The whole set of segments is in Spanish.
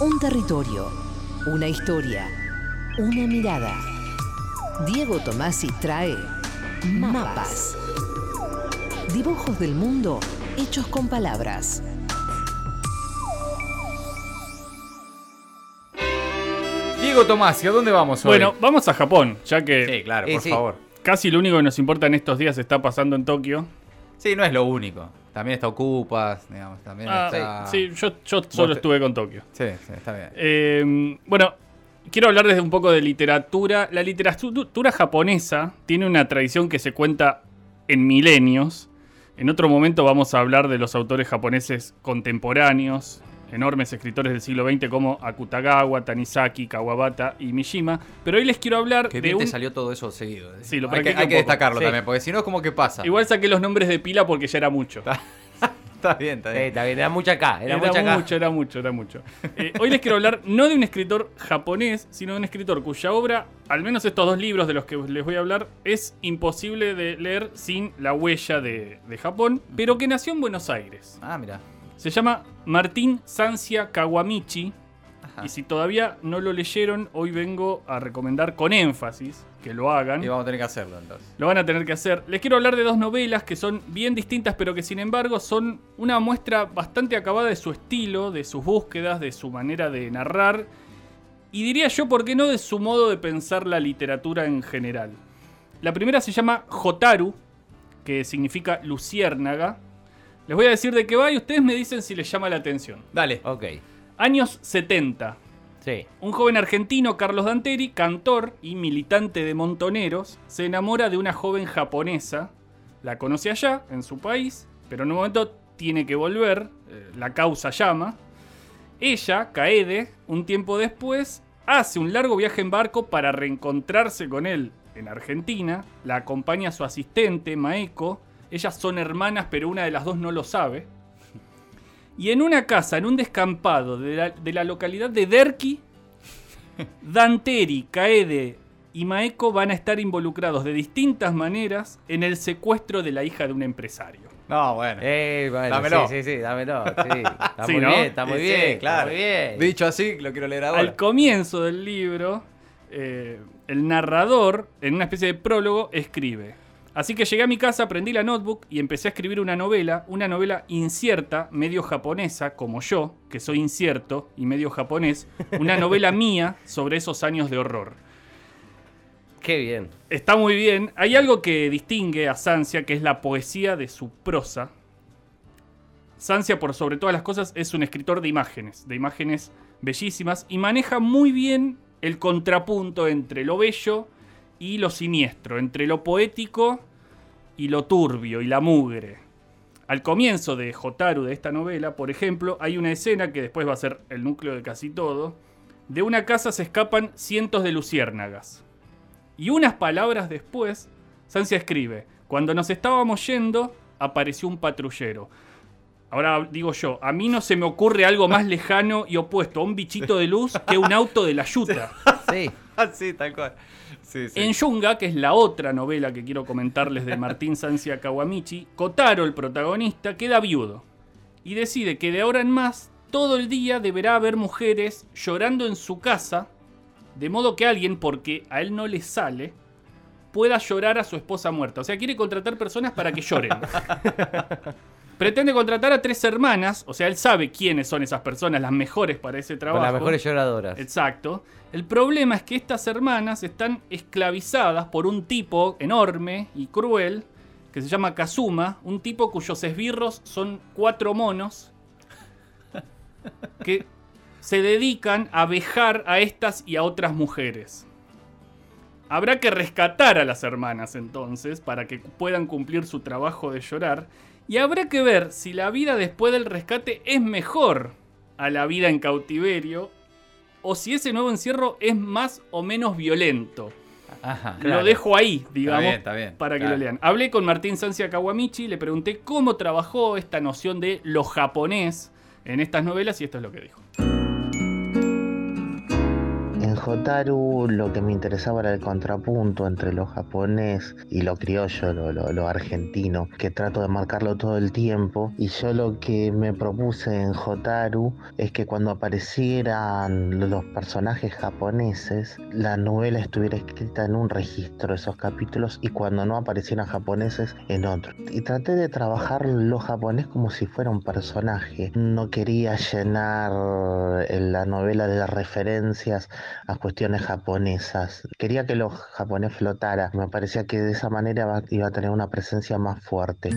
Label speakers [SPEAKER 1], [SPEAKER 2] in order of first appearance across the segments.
[SPEAKER 1] Un territorio, una historia, una mirada. Diego Tomasi trae mapas. Dibujos del mundo hechos con palabras.
[SPEAKER 2] Diego Tomás, ¿a dónde vamos hoy?
[SPEAKER 3] Bueno, vamos a Japón, ya que
[SPEAKER 2] sí, claro, por
[SPEAKER 4] sí.
[SPEAKER 2] favor.
[SPEAKER 3] casi lo único que nos importa en estos días está pasando en Tokio.
[SPEAKER 2] Sí, no es lo único. También está Ocupas, digamos, también
[SPEAKER 3] Ah,
[SPEAKER 2] está...
[SPEAKER 3] sí, yo, yo solo
[SPEAKER 2] te-
[SPEAKER 3] estuve con Tokio.
[SPEAKER 2] Sí, sí, está bien.
[SPEAKER 3] Eh, bueno, quiero hablar desde un poco de literatura. La literatura japonesa tiene una tradición que se cuenta en milenios. En otro momento vamos a hablar de los autores japoneses contemporáneos, enormes escritores del siglo XX como Akutagawa, Tanizaki, Kawabata y Mishima. Pero hoy les quiero hablar
[SPEAKER 2] Que
[SPEAKER 3] de
[SPEAKER 2] bien te salió todo eso seguido. ¿eh?
[SPEAKER 3] Sí, lo
[SPEAKER 2] hay que, hay que destacarlo
[SPEAKER 4] Sí.
[SPEAKER 2] también, porque si no es como que pasa.
[SPEAKER 3] Igual saqué los nombres de pila porque ya era mucho.
[SPEAKER 2] Está bien, está
[SPEAKER 4] Sí,
[SPEAKER 2] bien.
[SPEAKER 4] está bien, era mucha acá, era,
[SPEAKER 3] Era,
[SPEAKER 4] mucha acá.
[SPEAKER 3] mucho, era mucho, era mucho. Eh, hoy les quiero hablar no de un escritor japonés, sino de un escritor cuya obra, al menos estos dos libros de los que les voy a hablar, es imposible de leer sin la huella de, de Japón, pero que nació en Buenos Aires.
[SPEAKER 2] Ah, mira.
[SPEAKER 3] Se llama Martín Sancia Kawamichi.
[SPEAKER 2] Ajá.
[SPEAKER 3] Y si todavía no lo leyeron, hoy vengo a recomendar con énfasis que lo hagan.
[SPEAKER 2] Y vamos a tener que hacerlo entonces.
[SPEAKER 3] Lo van a tener que hacer. Les quiero hablar de dos novelas que son bien distintas, pero que sin embargo son una muestra bastante acabada de su estilo, de sus búsquedas, de su manera de narrar. Y diría yo, ¿por qué no de su modo de pensar la literatura en general? La primera se llama Jotaru, que significa luciérnaga. Les voy a decir de qué va y ustedes me dicen si les llama la atención.
[SPEAKER 2] Dale.
[SPEAKER 4] Ok,
[SPEAKER 3] Años 70.
[SPEAKER 4] sí.
[SPEAKER 3] Un joven argentino, Carlos Danteri, cantor y militante de Montoneros, se enamora de una joven japonesa. La conoce allá, en su país, pero en un momento tiene que volver, eh, la causa llama. Ella, Kaede, un tiempo después, hace un largo viaje en barco para reencontrarse con él en Argentina. La acompaña su asistente, Maeko. Ellas son hermanas, pero una de las dos no lo sabe. Y en una casa, en un descampado de la, de la localidad de Derki, Danteri, Kaede y Maeko van a estar involucrados de distintas maneras en el secuestro de la hija de un empresario.
[SPEAKER 2] No, bueno.
[SPEAKER 4] Eh, bueno,
[SPEAKER 2] Dámelo.
[SPEAKER 4] sí, sí, sí, dámelo. Sí, está
[SPEAKER 3] Sí,
[SPEAKER 4] muy
[SPEAKER 3] ¿no?
[SPEAKER 4] bien, está muy
[SPEAKER 2] Sí,
[SPEAKER 4] bien,
[SPEAKER 2] sí,
[SPEAKER 4] está
[SPEAKER 2] claro.
[SPEAKER 4] muy bien.
[SPEAKER 2] Dicho así, lo quiero leer ahora.
[SPEAKER 3] Al comienzo del libro, eh, el narrador, en una especie de prólogo, escribe. Así que llegué a mi casa, prendí la notebook y empecé a escribir una novela, una novela incierta, medio japonesa, como yo, que soy incierto y medio japonés, una novela mía sobre esos años de horror.
[SPEAKER 4] Qué bien.
[SPEAKER 3] Está muy bien. Hay algo que distingue a Sancia, que es la poesía de su prosa. Sancia, por sobre todas las cosas, es un escritor de imágenes, de imágenes bellísimas, y maneja muy bien el contrapunto entre lo bello y lo siniestro, entre lo poético y lo turbio y la mugre. Al comienzo de Jotaru, de esta novela, por ejemplo, hay una escena que después va a ser el núcleo de casi todo. De una casa se escapan cientos de luciérnagas. Y unas palabras después, Sancia escribe, cuando nos estábamos yendo, apareció un patrullero. Ahora digo yo, a mí no se me ocurre algo más lejano y opuesto a un bichito de luz que un auto de la yuta.
[SPEAKER 4] Sí.
[SPEAKER 2] Sí, tal cual. Sí, sí.
[SPEAKER 3] En Yunga, que es la otra novela que quiero comentarles de Martín Sancia Kawamichi, Kotaro, el protagonista, queda viudo y decide que de ahora en más todo el día deberá haber mujeres llorando en su casa, de modo que alguien, porque a él no le sale, pueda llorar a su esposa muerta. O sea, quiere contratar personas para que lloren. Pretende contratar a tres hermanas, o sea, él sabe quiénes son esas personas, las mejores para ese trabajo.
[SPEAKER 4] las mejores lloradoras.
[SPEAKER 3] Exacto. El problema es que estas hermanas están esclavizadas por un tipo enorme y cruel que se llama Kazuma, un tipo cuyos esbirros son cuatro monos que se dedican a vejar a estas y a otras mujeres. Habrá que rescatar a las hermanas entonces para que puedan cumplir su trabajo de llorar y habrá que ver si la vida después del rescate es mejor a la vida en cautiverio o si ese nuevo encierro es más o menos violento.
[SPEAKER 2] Ajá.
[SPEAKER 4] Claro.
[SPEAKER 3] Lo dejo ahí, digamos,
[SPEAKER 2] bien, está bien,
[SPEAKER 3] para que
[SPEAKER 2] claro.
[SPEAKER 3] lo lean. Hablé con Martín Sancia Kawamichi, le pregunté cómo trabajó esta noción de lo japonés en estas novelas y esto es lo que dijo.
[SPEAKER 5] Jotaru lo que me interesaba era el contrapunto entre lo japonés y lo criollo, lo, lo- argentino, que trato de marcarlo todo el tiempo. Y yo lo que me propuse en Jotaru es que cuando aparecieran los personajes japoneses, la novela estuviera escrita en un registro de esos capítulos y cuando no aparecieran japoneses en otro. Y traté de trabajar lo japonés como si fuera un personaje. No quería llenar eh, la novela de referencias a cuestiones japonesas. Quería que lo japonés flotara. Me parecía que de esa manera iba a tener una presencia más fuerte.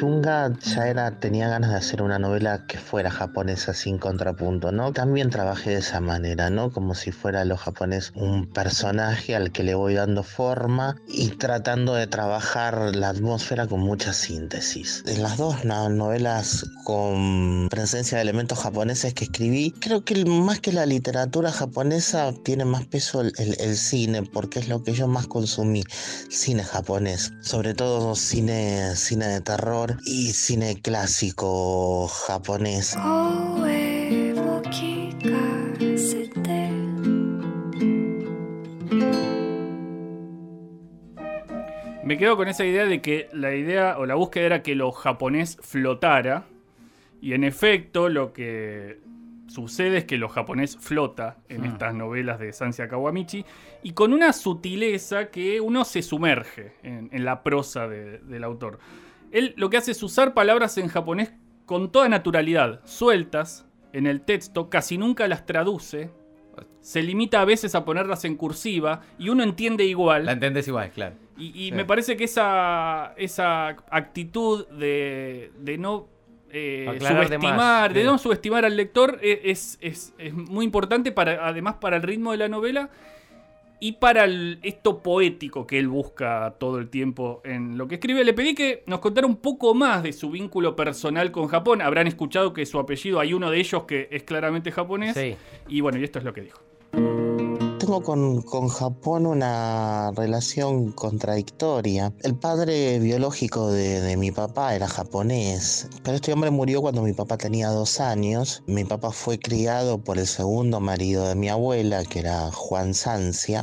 [SPEAKER 5] Yunga ya era, tenía ganas de hacer una novela que fuera japonesa sin contrapunto, ¿no? También trabajé de esa manera, ¿no? Como si fuera lo japonés un personaje al que le voy dando forma y tratando de trabajar la atmósfera con mucha síntesis. En las dos no- novelas con presencia de elementos japoneses que escribí, creo que más que la literatura japonesa tiene más peso el, el- el cine, porque es lo que yo más consumí, cine japonés, sobre todo cine, cine de terror y cine clásico japonés.
[SPEAKER 3] Me quedo con esa idea de que la idea o la búsqueda era que lo japonés flotara. Y en efecto, lo que sucede es que lo japonés flota en hmm. estas novelas de Sancia Kawamichi y con una sutileza que uno se sumerge en, la prosa del autor. Él lo que hace es usar palabras en japonés con toda naturalidad, sueltas en el texto, casi nunca las traduce. Se limita a veces a ponerlas en cursiva y uno entiende igual.
[SPEAKER 2] La entendés igual, claro.
[SPEAKER 3] Y, y
[SPEAKER 2] Sí.
[SPEAKER 3] me parece que esa, esa actitud de, de no eh,
[SPEAKER 4] de
[SPEAKER 3] subestimar, de
[SPEAKER 4] sí.
[SPEAKER 3] no subestimar al lector e- es, es- es muy importante para, además para el ritmo de la novela y para el- esto poético que él busca todo el tiempo en lo que escribe. Le pedí que nos contara un poco más de su vínculo personal con Japón. Habrán escuchado que su apellido, hay uno de ellos que es claramente japonés.
[SPEAKER 4] Sí.
[SPEAKER 3] Y bueno, y esto es lo que dijo.
[SPEAKER 5] Tengo con, con Japón una relación contradictoria. El padre biológico de, de mi papá era japonés, pero este hombre murió cuando mi papá tenía dos años. Mi papá fue criado por el segundo marido de mi abuela, que era Juan Sancia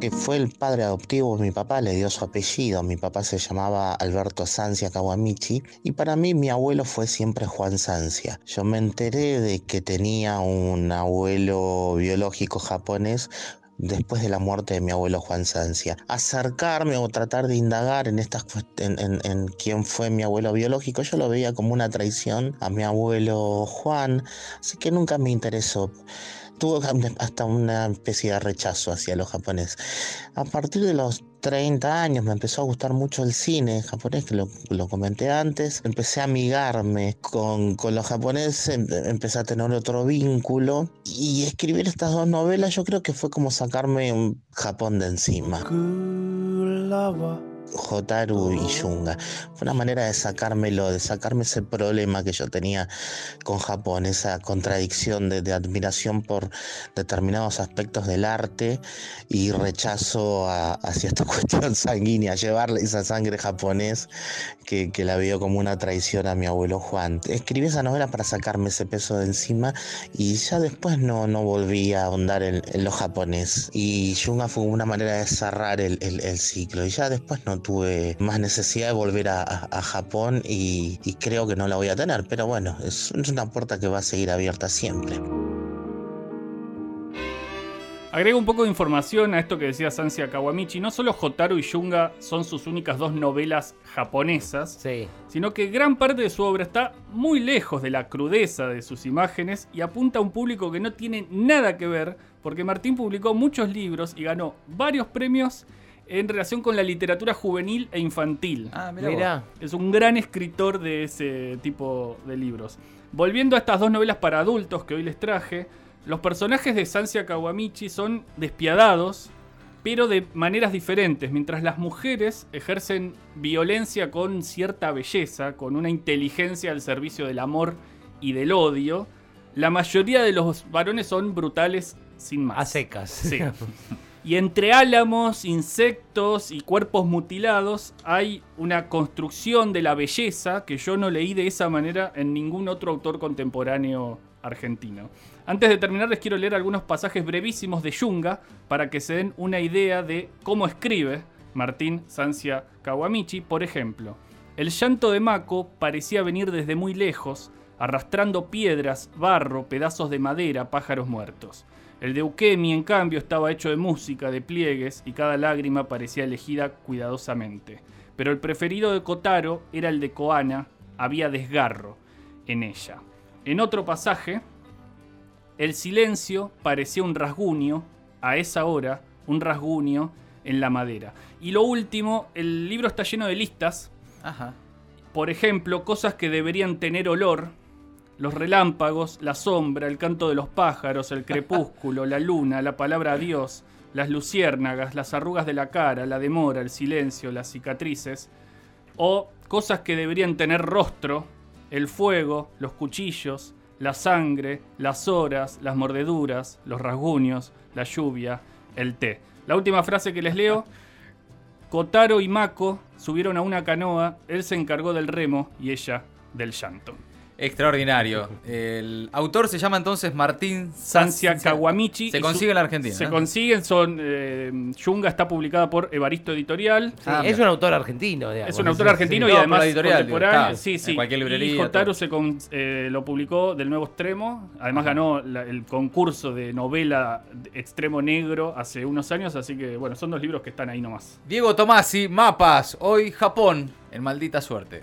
[SPEAKER 5] que fue el padre adoptivo de mi papá, le dio su apellido. Mi papá se llamaba Alberto Sancia Kawamichi y para mí mi abuelo fue siempre Juan Sancia. Yo me enteré de que tenía un abuelo biológico japonés después de la muerte de mi abuelo Juan Sancia. Acercarme o tratar de indagar en, estas, en, en, quién fue mi abuelo biológico, yo lo veía como una traición a mi abuelo Juan, así que nunca me interesó tuvo hasta una especie de rechazo hacia los japoneses. A partir de los 30 años me empezó a gustar mucho el cine japonés, que lo, comenté antes. Empecé a amigarme con, con los japoneses, em- empecé a tener otro vínculo. Y escribir estas dos novelas yo creo que fue como sacarme un Japón de encima. Jotaru y Yunga. Fue una manera de sacármelo, de sacarme ese problema que yo tenía con Japón, esa contradicción de, de admiración por determinados aspectos del arte y rechazo a- hacia esta cuestión sanguínea, llevarle esa sangre japonés que, que la veo como una traición a mi abuelo Juan. Escribí esa novela para sacarme ese peso de encima y ya después no, no volví a ahondar en, en lo japonés. Y Yunga fue una manera de cerrar el, el- el ciclo. Y ya después no tuve más necesidad de volver a, a- a Japón y, y creo que no la voy a tener. Pero bueno, es, es una puerta que va a seguir abierta siempre.
[SPEAKER 3] Agrego un poco de información a esto que decía Sansia Kawamichi. No solo Hotaru y Yunga son sus únicas dos novelas japonesas,
[SPEAKER 4] Sí.
[SPEAKER 3] sino que gran parte de su obra está muy lejos de la crudeza de sus imágenes y apunta a un público que no tiene nada que ver, porque Martín publicó muchos libros y ganó varios premios en relación con la literatura juvenil e infantil.
[SPEAKER 2] Ah, mira.
[SPEAKER 4] Mira.
[SPEAKER 3] Es un gran escritor de ese tipo de libros. Volviendo a estas dos novelas para adultos que hoy les traje, los personajes de Sansia Kawamichi son despiadados, pero de maneras diferentes. Mientras las mujeres ejercen violencia con cierta belleza, con una inteligencia al servicio del amor y del odio, la mayoría de los varones son brutales sin más.
[SPEAKER 4] A secas.
[SPEAKER 3] Sí. Y entre álamos, insectos y cuerpos mutilados hay una construcción de la belleza que yo no leí de esa manera en ningún otro autor contemporáneo argentino. Antes de terminar les quiero leer algunos pasajes brevísimos de Yunga para que se den una idea de cómo escribe Martín Sancia Kawamichi. Por ejemplo, el llanto de Mako parecía venir desde muy lejos, arrastrando piedras, barro, pedazos de madera, pájaros muertos. El de Ukemi, en cambio, estaba hecho de música, de pliegues, y cada lágrima parecía elegida cuidadosamente. Pero el preferido de Kotaro era el de Koana, había desgarro en ella. En otro pasaje, el silencio parecía un rasguño, a esa hora, un rasguño en la madera. Y lo último, el libro está lleno de listas,
[SPEAKER 2] Ajá.
[SPEAKER 3] por ejemplo, cosas que deberían tener olor, los relámpagos, la sombra, el canto de los pájaros, el crepúsculo, la luna, la palabra Dios, las luciérnagas, las arrugas de la cara, la demora, el silencio, las cicatrices, o cosas que deberían tener rostro, el fuego, los cuchillos, la sangre, las horas, las mordeduras, los rasguños, la lluvia, el té. La última frase que les leo, Kotaro y Mako subieron a una canoa, él se encargó del remo y ella del llanto.
[SPEAKER 2] Extraordinario. El autor se llama entonces Martín
[SPEAKER 3] Sancia Kawamichi.
[SPEAKER 2] Se consigue en la Argentina.
[SPEAKER 3] Se
[SPEAKER 2] ¿no?
[SPEAKER 3] consiguen, son. Eh, Yunga está publicada por Evaristo Editorial.
[SPEAKER 4] Sí,
[SPEAKER 2] Ah,
[SPEAKER 4] es un autor argentino, digamos.
[SPEAKER 3] Es un autor argentino
[SPEAKER 2] sí.
[SPEAKER 3] y
[SPEAKER 2] No,
[SPEAKER 3] además
[SPEAKER 2] por la editorial,
[SPEAKER 3] contemporáneo.
[SPEAKER 2] digo, está
[SPEAKER 3] sí, sí.
[SPEAKER 2] en cualquier librería,
[SPEAKER 3] Y Jotaro se con- eh, lo publicó del Nuevo Extremo. Además ganó la- el concurso de novela Extremo Negro hace unos años. Así que, bueno, son dos libros que están ahí nomás.
[SPEAKER 2] Diego Tomasi, Mapas, hoy Japón, en maldita suerte.